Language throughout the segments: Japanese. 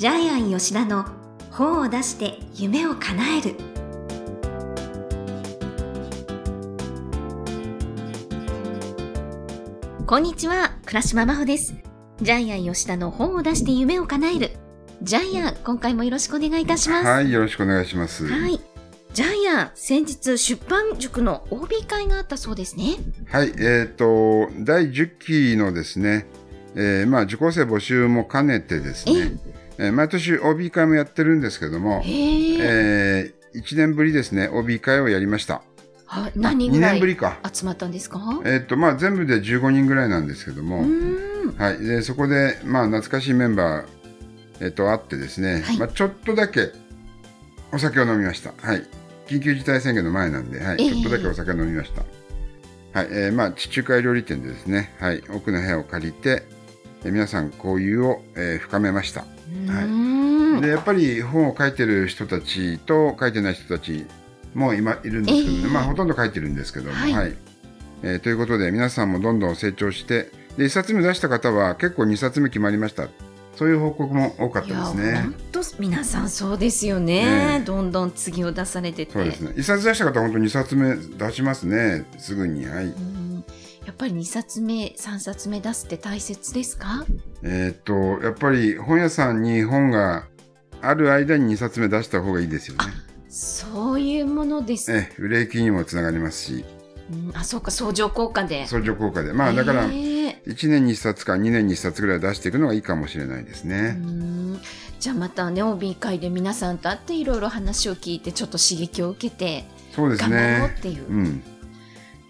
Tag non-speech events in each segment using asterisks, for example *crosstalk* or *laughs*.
ジャイアン吉田の本を出して夢を叶える。こんにちは倉島真帆です。ジャイアン吉田の本を出して夢を叶える。ジャイアン今回もよろしくお願いいたします。はい、よろしくお願いします。はい。ジャイアン先日出版塾の OB 会があったそうですね。はい、えっ、と、第10期のですね、えーまあ、受講生募集も兼ねてですね、えー毎年 OB 会もやってるんですけども、へええー、1年ぶりですね、OB 会をやりました。はい何2人ぐらい年ぶりか。集まったんですか？えっ、と、まあ、全部で15人ぐらいなんですけども、はい、でそこで、まあ、懐かしいメンバー、えっ、と、会ってですね、はいまあ、ちょっとだけお酒を飲みました。はい。緊急事態宣言の前なんで、はい、ええちょっとだけお酒を飲みました。はい、えーまあ、地中海料理店でですね、はい、奥の部屋を借りて、えー皆さん交流を、えー深めました。うーんで、やっぱり本を書いてる人たちと書いてない人たちも今いるんですけどね、ええまあ、ほとんど書いてるんですけども、はいはい。えーということで、皆さんもどんどん成長して、で、1冊目出した方は結構2冊目決まりました。そういう報告も多かったですね本。当皆さんそうですよね、ねえどんどん次を出されててそうですね。1冊出した方は本当2冊目出しますね。すぐに。はい。ぱり2冊目3冊目出すって大切ですか？えーっと、やっぱり本屋さんに本がある間に2冊目出した方がいいですよね。そういうものです、ええ売れ行きにもつながりますし、うんあそうか相乗効果で相乗効果で。まあだから、へえ1年に1冊か2年に1冊ぐらい出していくのがいいかもしれないですうね。んじゃあまたね OB 会で皆さんと会っていろいろ話を聞いてちょっと刺激を受けてそうです頑張ろうっね。ていう、うん。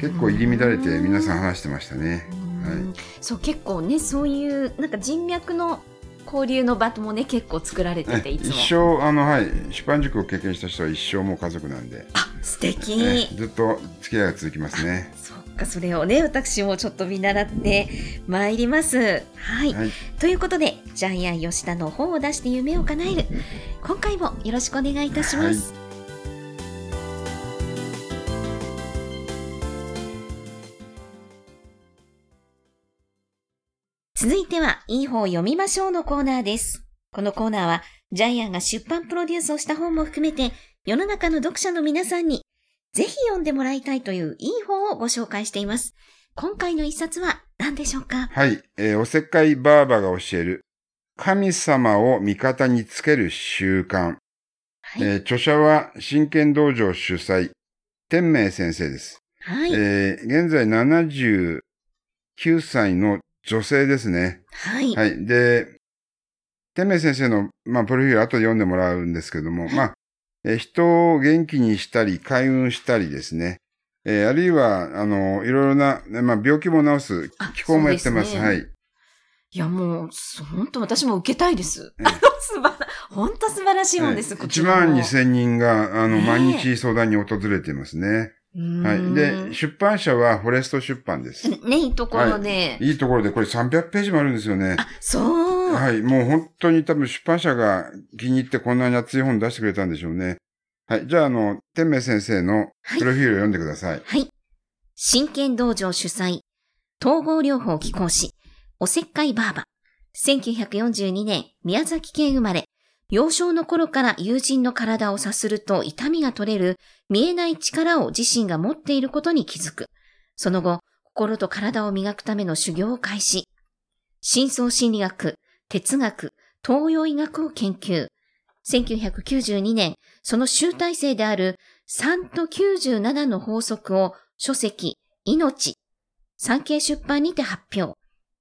結構入り乱れて皆さん話してましたね。うん。そう結構ねそういうなんか人脈の交流の場もね結構作られててえいつも。一生、あの、はい、出版塾を経験した人は一生もう家族なんで、あ素敵。えずっと付き合いが続きますね。そっかそれをね私もちょっと見習ってまいります。はい、はい。ということでジャイアン吉田の本を出して夢を叶える。今回もよろしくお願いいたします、続いては、いい本を読みましょうのコーナーです。このコーナーは、ジャイアンが出版プロデュースをした本も含めて、世の中の読者の皆さんに、ぜひ読んでもらいたいといういい本をご紹介しています。今回の一冊は何でしょうか？はい、えーおせっかいばあばが教える、神様を味方につける習慣。はい。えー著者は真剣道場主催、天明先生です。はい。えー現在79歳の女性ですね。はい。はい。で、天明先生の、まあ、プロフィール後で読んでもらうんですけども、まあ、えー人を元気にしたり、開運したりですね。えーあるいは、あの、いろいろな、ねまあ、病気も治すあ気候もやってます。すねはい。いや、もう、本当私も受けたいです。ええあの、素晴ら、本当素晴らしい本です、えーこち1らも。万2000人が、あの、毎日相談に訪れていますね。はい。で、出版社はフォレスト出版です。ね、いいところで。いいところで、これ300ページもあるんですよね。あ、そう。はい。もう本当に多分出版社が気に入ってこんなに熱い本出してくれたんでしょうね。はい。じゃあ、あの、天明先生のプロフィールを読んでください。はい。真剣道場主催、統合療法技講師、おせっかいばあば。1942年、宮崎県生まれ。幼少の頃から友人の体をさすると痛みが取れる見えない力を自身が持っていることに気づく。その後、心と体を磨くための修行を開始。深層心理学、哲学、東洋医学を研究。1992年、その集大成である3と97の法則を書籍、命、産経出版にて発表。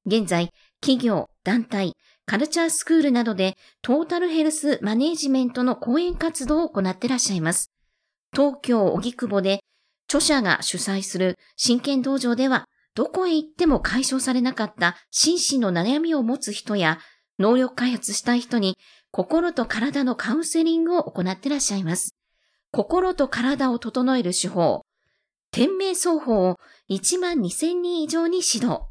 現在、企業、団体、カルチャースクールなどでトータルヘルスマネージメントの講演活動を行ってらっしゃいます。東京荻窪で著者が主催する真剣道場では、どこへ行っても解消されなかった心身の悩みを持つ人や能力開発したい人に心と体のカウンセリングを行ってらっしゃいます。心と体を整える手法、天命双方を1万2000人以上に指導。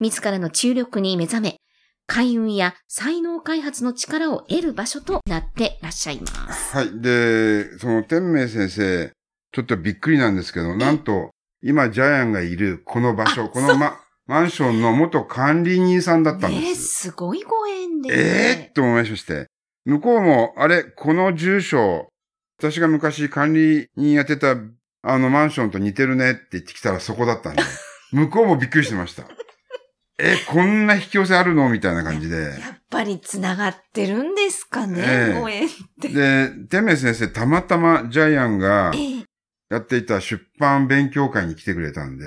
自らの注力に目覚め、開運や才能開発の力を得る場所となってらっしゃいます。はい。で、その天明先生、ちょっとびっくりなんですけど、なんと、今ジャイアンがいるこの場所、あこのま、マンションの元管理人さんだったんねえ、です。すごいご縁で。ええー、と思いまして。向こうも、あれ、この住所、私が昔管理人やってた、あのマンションと似てるねって言ってきたらそこだったんで、*laughs* 向こうもびっくりしてました。え、こんな引き寄せあるの？みたいな感じで。やっぱり繋がってるんですかね、ええご縁って。で、天明先生、たまたまジャイアンがええやっていた出版勉強会に来てくれたんで、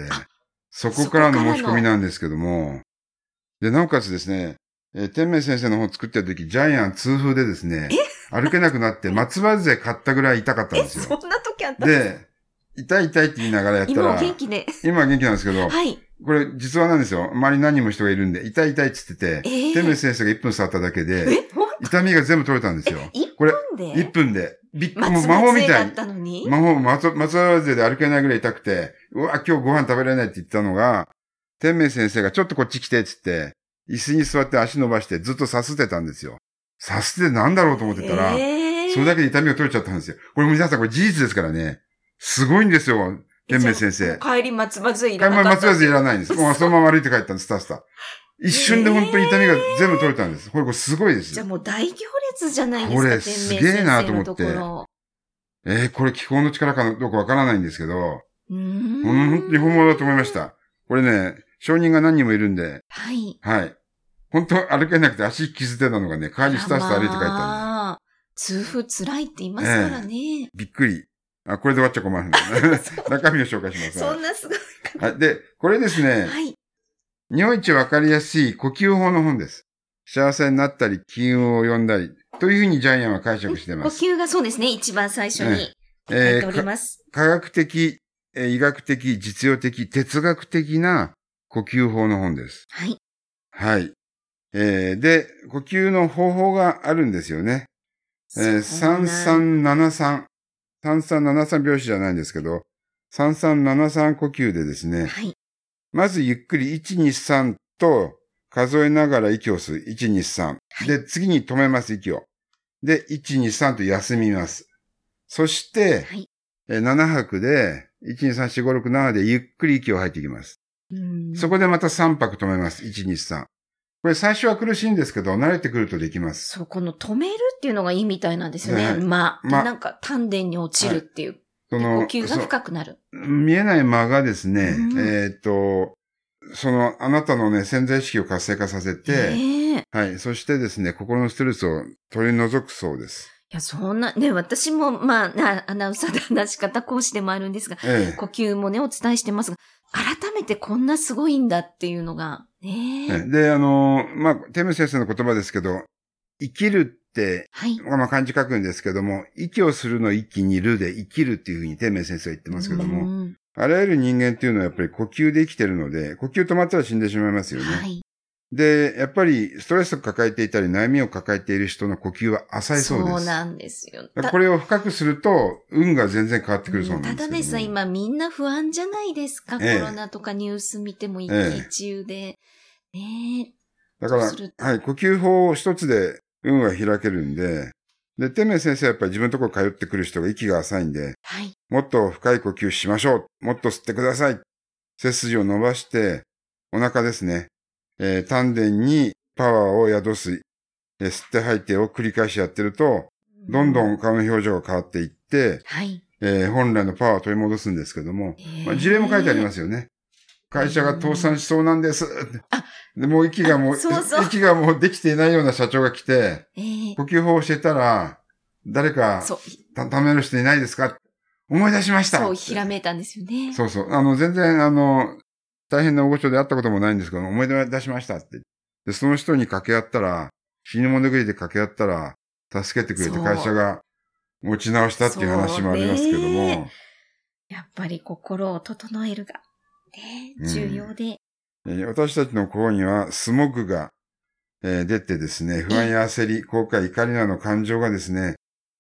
そこからの申し込みなんですけども、で、なおかつですね、えー天明先生の本作ってた時、ジャイアン痛風でですね、歩けなくなって松葉杖買ったぐらい痛かったんえ、ですよ。そんな時あったんで痛い痛いって言いながらやったら、元気で。今は元気なんですけど、はい。これ実話なんですよ。周りに何人も人がいるんで、痛い痛いって言ってて、ええ天明先生が1分触っただけで、痛みが全部取れたんですよ。一これ、分で1分で。びっくり、もう松魔法みたいに？魔法、松松葉杖で歩けないぐらい痛くて、うわ、今日ご飯食べられないって言ったのが、天明先生がちょっとこっち来てって言って、椅子に座って足伸ばしてずっとさすってたんですよ。さすってなんだろうと思ってたら、ええそれだけで痛みが取れちゃったんですよ。これ皆さんこれ事実ですからね。すごいんですよ、天明先生。帰り松葉杖いらなかった。物松葉杖いらないんです。*laughs* もうそのまま歩いて帰ったんです、スタスタ。一瞬で本当に痛みが全部取れたんです。これ、これすごいですじゃあ。もう大行列じゃないですか、これすげえなと思ってえー、これ気候の力かどうかわからないんですけど、うーん。本当に本物だと思いました。これね、証人が何人もいるんで、はい。はい。本当歩けなくて足引きずってたのがね、帰りスタスタ歩いて帰ったんまあ痛風辛いって言いますからね。で。びっくり。あ、これで終わっちゃ困るんだ *laughs* 中身を紹介します。そんなすごい。はい。で、これですね。はい。日本一わかりやすい呼吸法の本です。幸せになったり、金運を呼んだり、というふうにジャイアンは解釈してます。呼吸がそうですね、一番最初に。ええー、科学的、え、医学的、実用的、哲学的な呼吸法の本です。はい。はい。えー、で、呼吸の方法があるんですよね。えー、3373。三三七三拍子じゃないんですけど、三三七三呼吸でですね、はい、まずゆっくり一二三と数えながら息を吸う。一二三。で、次に止めます、息を。で、一二三と休みます。そして、はい、拍で、一二三四五六七でゆっくり息を吐いていきます。そこでまた三拍止めます。一二三。これ最初は苦しいんですけど、慣れてくるとできます。そう、この止めるっていうのがいいみたいなんですよね。はいまなんか丹田に落ちるっていう。そで呼吸がそ深くなる。見えない間がですね、うんえーっと、その、あなたのね、潜在意識を活性化させて、ええはい。そしてですね、心のストレスを取り除くそうです。いや、そんな、ね、私も、まあ、なアナウンサーで話し方講師でもあるんですが、え呼吸もね、お伝えしてますが、改めてこんなすごいんだっていうのが、ねえ。で、あの、まあ、テム先生の言葉ですけど、生きるって、はい。まあ、漢字書くんですけども、息をするの息にるで生きるっていうふうに天明先生は言ってますけども、うんあらゆる人間っていうのはやっぱり呼吸で生きてるので、呼吸止まったら死んでしまいますよね。はい。で、やっぱりストレスを抱えていたり悩みを抱えている人の呼吸は浅いそうです。なんですよ。これを深くすると、運が全然変わってくるそうなんですけどもただでさ、今みんな不安じゃないですか？ええコロナとかニュース見ても一ええ喜一憂で。ねだから、はい、呼吸法一つで運は開けるんで、で、天明先生はやっぱり自分のところ通ってくる人が息が浅いんで、はい。もっと深い呼吸しましょう。もっと吸ってください。背筋を伸ばして、お腹ですね。えー丹田にパワーを宿す、えー吸って吐いてを繰り返しやってると、どんどん。ん顔の表情が変わっていって、はい。えー本来のパワーを取り戻すんですけども、まあ、事例も書いてありますすよね。会社が倒産しそうなんです。あでもう息がもう、あそうそう息がもうできていないような社長が来て、ええ呼吸法を教えたら、誰かそう、た貯める人いないですか？思い出しましたそう、ひらめいたんですよね。そうそう。あの、全然、あの、大変な大御所で会ったこともないんですけど、思い出しましたって。で、その人に掛け合ったら、死に物狂いで掛け合ったら、助けてくれて会社が持ち直したっていう話もありますけどもね、やっぱり心を整えるが、ね、うん重要で。えー私たちの心にはスモッグが、えー出てですね、不安や焦り、後悔、怒りなどの感情がですね、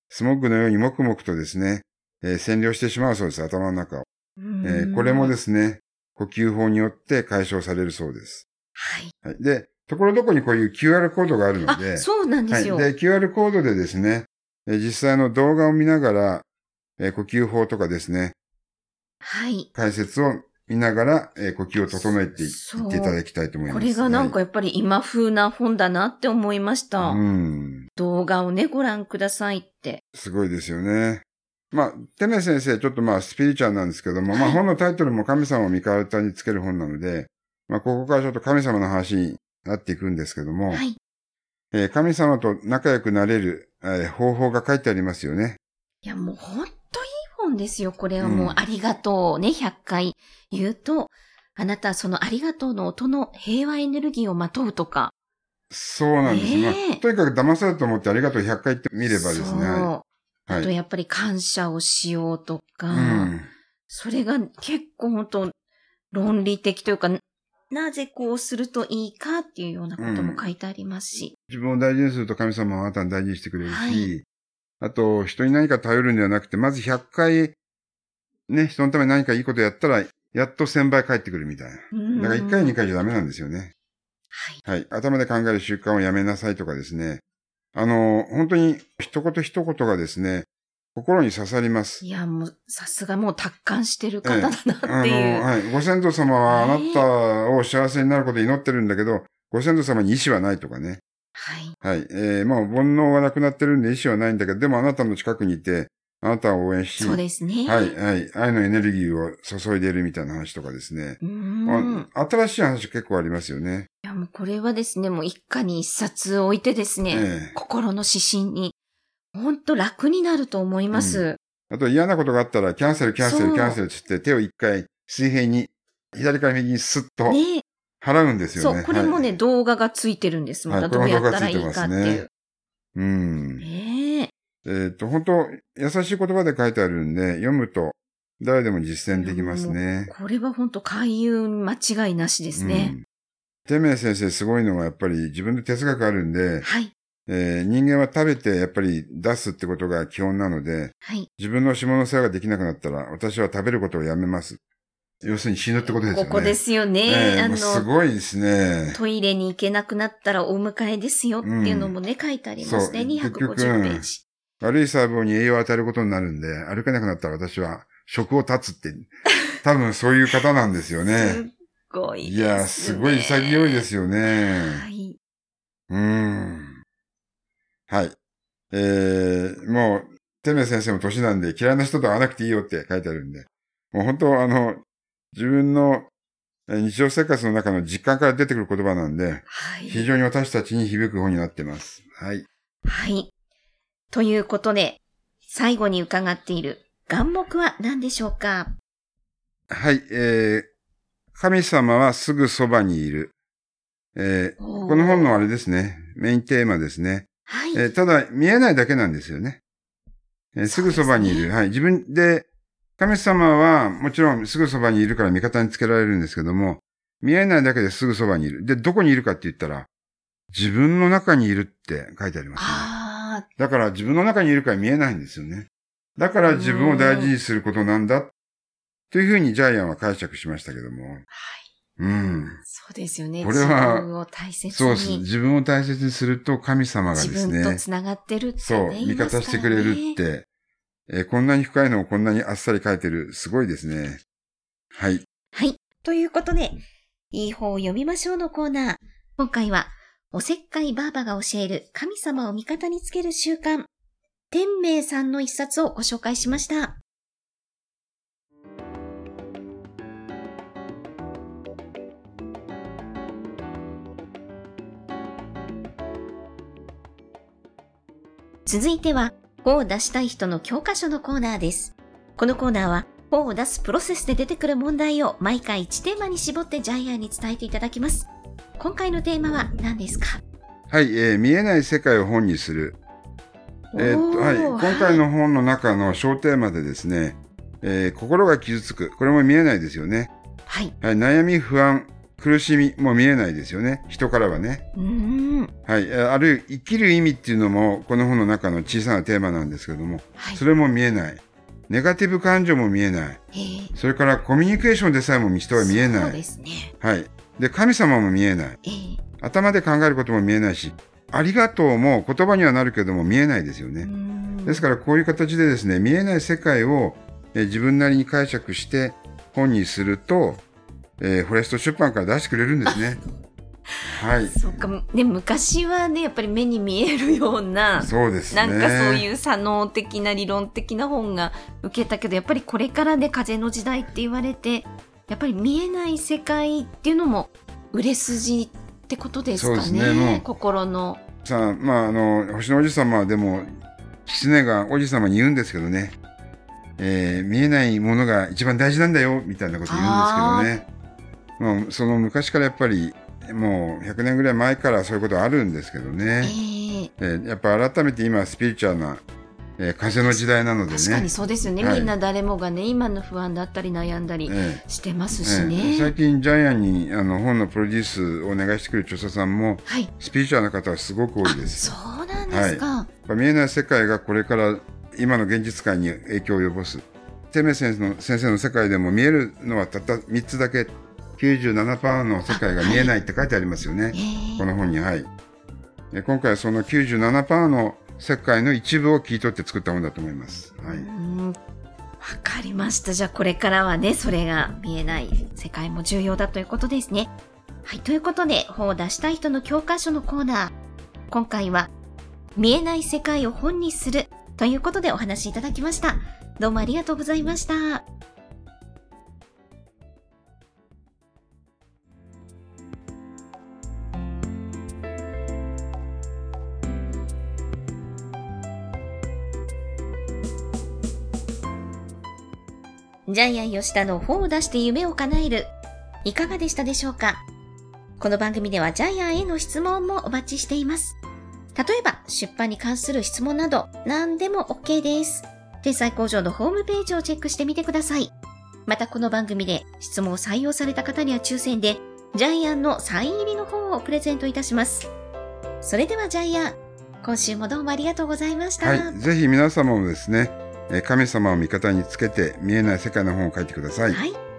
スモッグのように黙々とですね、えー占領してしまうそうです、頭の中を。えーこれもですすね、呼吸法によって解消されるそうです。はい。はい、で、ところどころにこういう QR コードがあるのあで、、そうなんですよ。はい。で、QR コードでですね、えー実際の動画を見ながら、えー呼吸法とかですね、はい。解説を、見ながら、えー呼吸を整えていっていただきたいと思います。これがなんかはやっぱり今風な本だなって思いました。いうん。動画をね、ご覧くださいって。すごいですよね。まあ、テメ先生、ちょっとまあ、スピリチュアルなんですけども、まあ、はい本のタイトルも神様を味方につける本なので、まあ、ここからちょっと神様の話になっていくんですけども、はい。えー神様と仲良くなれる、えー方法が書いてありますよね。いや、もうほんといい本ですよ。これはもう、うんありがとうをね、100回言うと、あなたはそのありがとうの音の平和エネルギーをまとうとか。そうなんです。ねえまあ、とにかく騙されると思ってありがとう100回言ってみればですね。あとい。やっぱり感謝をしようとか、うん。それが結構本当論理的というか、なぜこうするといいかっていうようなことも書いてありますし。自分を大事にすると神様はあなたを大事にしてくれるし、はいあと、人に何か頼るんではなくて、まず100回、ね、人のために何かいいことやったら、やっと1000倍返ってくるみたいな。だから1回、2回じゃダメなんですよね。はい。はい。頭で考える習慣をやめなさいとかですね。あの、本当に一言一言がですね、心に刺さります。いや、もう、さすがもう達観してる方だなってあいう。の、はい。ご先祖様はあなたを幸せになることを祈ってるんだけど、ご先祖様に意志はないとかね。はい。はい。えー、まあ、煩悩はなくなってるんで意志はないんだけど、でもあなたの近くにいて、あなたを応援し、そうですね。はい、はい。愛のエネルギーを注いでいるみたいな話とかですね。うーん。あ新しい話結構ありますよね。いや、もうこれはですね、もう一家に一冊置いてですね、ええ心の指針に、ほんと楽になると思います。あと嫌なことがあったら、キャンセル、キャンセル、キャンセルって言って、手を一回水平に、左から右にスッとね払うんですよね。そう、これもね、はい動画がついてるんです。まはいたどうやったらいいかっていていう。うん。ねえ。えっ、と、本当優しい言葉で書いてあるんで、読むと誰でも実践できますね。これは本当開運間違いなしですね。うん。天明先生すごいのがやっぱり自分で哲学あるんで、はい。えー人間は食べてやっぱり出すってことが基本なので、はい。自分の下の世話ができなくなったら、私は食べることをやめます。要するに死ぬってことですよね。ここですよね。ええあもうすの、ごいですね。トイレに行けなくなったらお迎えですよっていうのもね、書いてありますね。そう結局250ページ。悪い細胞に栄養を与えることになるんで、歩けなくなったら私は食を断つって、多分そういう方なんですよすね。*laughs* っごいです、いや、すごい潔いですよね。はい。うーん。はい。えー、もう、てめ先生も年なんで嫌いな人と会わなくていいよって書いてあるんで、もう本当あの、自分のえー日常生活の中の実感から出てくる言葉なんで、はい。非常に私たちに響く本になってます。はい。はい。ということで、最後に伺っている願目は何でしょうか？はい、えー、神様はすぐそばにいる。えー、ここの本のあれですね、メインテーマですね。はい。えーただ、見えないだけなんですよね。えーすぐそばにいる。そうですはい。自分で、神様はもちろんすぐそばにいるから味方につけられるんですけども、見えないだけですぐそばにいる。で、どこにいるかって言ったら、自分の中にいるって書いてありますね。あだから自分の中にいるから見えないんですよね。だから自分を大事にすることなんだ。というふうにジャイアンは解釈しましたけども。あ、はい。うん。そうですよね。これは自分を大切に。そうです。自分を大切にすると神様がで自すね。分と繋がってるって、ね。そう、味方してくれるっ。て、えーこんなに深いのをこんなにあっさり書いてる。すごいですね。はい。はい。ということで、いい方を読みましょうのコーナー。今回は、おせっかいばあばが教える神様を味方につける習慣。天明さんの一冊をご紹介しました。続いては、本を出したい人の教科書のコーナーです。このコーナーは、本を出すプロセスで出てくる問題を毎回1テーマに絞ってジャイアンに伝えていただきます。今回のテーマは何ですか？はい、えー見えない世界を本にする。えーっとはい、今回の本の中の小テーマでですね、えー心が傷つく。これも見えないですよね。はい。はい、悩み、不安、苦しみも見えないですよね。人からはね。はい、えーある生きる意味っていうのもこの本の中の小さなテーマなんですけども、はい。それも見えない。ネガティブ感情も見えない。えーそれからコミュニケーションでさえも人は見えない。ね。はい。で、神様も見えない。えー頭で考えることも見えないし、ありがとうも言葉にはなるけども見えないですよね。んですからこういう形でですね、見えない世界をえー自分なりに解釈して、本にすると、えーフォレスト出版から出してくれるんですね。*laughs* はい。そうか、ね、昔はね、やっぱり目に見えるような、そうですね。なんかそういう左脳的な理論的な本が受けたけど、やっぱりこれからね、風の時代って言われて、やっぱり見えない世界っていうのも売れ筋ってことですかね。ね心の。さあ、まあ、あの、星の王子様はでも、狐が王子様に言うんですけどね、えー見えないものが一番大事なんだよ、みたいなこと言うんですけどね。まあ、その昔からやっぱり、もう100年ぐらい前からそういうことあるんですけどえね。ええーやっぱ改めて今、スピリチュアルな、えー風の時代なのでね。確かにそうですよね、はいみんな誰もがね、今の不安だったり悩んだりえーしてますしえね。え最近ジャイアンにあの本のプロデュースをお願いしてくる著者さんもはい。スピリチュアルな方はすごく多いです。そうなんですか。やっぱ見えない世界がこれから今の現実界に影響を及ぼす。テメ先生の先生の世界でも見えるのはたった3つだけ97%の世界が見えないって書いてありますよね。ええこの本に。はい。え今回はその97%の世界の一部を切り取って作った本だと思います。はうい。んわかりました。じゃあこれからはね、それが見えない世界も重要だということですね。はい。ということで、本を出したい人の教科書のコーナー。今回は、見えない世界を本にするということでお話しいただきました。どうもありがとうございました。ジャイアン吉田の本を出して夢を叶える。いかがでしたでしょうか？この番組ではジャイアンへの質問もお待ちしています。例えば、出版に関する質問など、何でも OK です。天才工場のホームページをチェックしてみてください。またこの番組で質問を採用された方には抽選で、ジャイアンのサイン入りの本をプレゼントいたします。それではジャイアン、今週もどうもありがとうございました。はい。ぜひ皆様もですね、神様を味方につけて見えない世界の本を書いてください。はい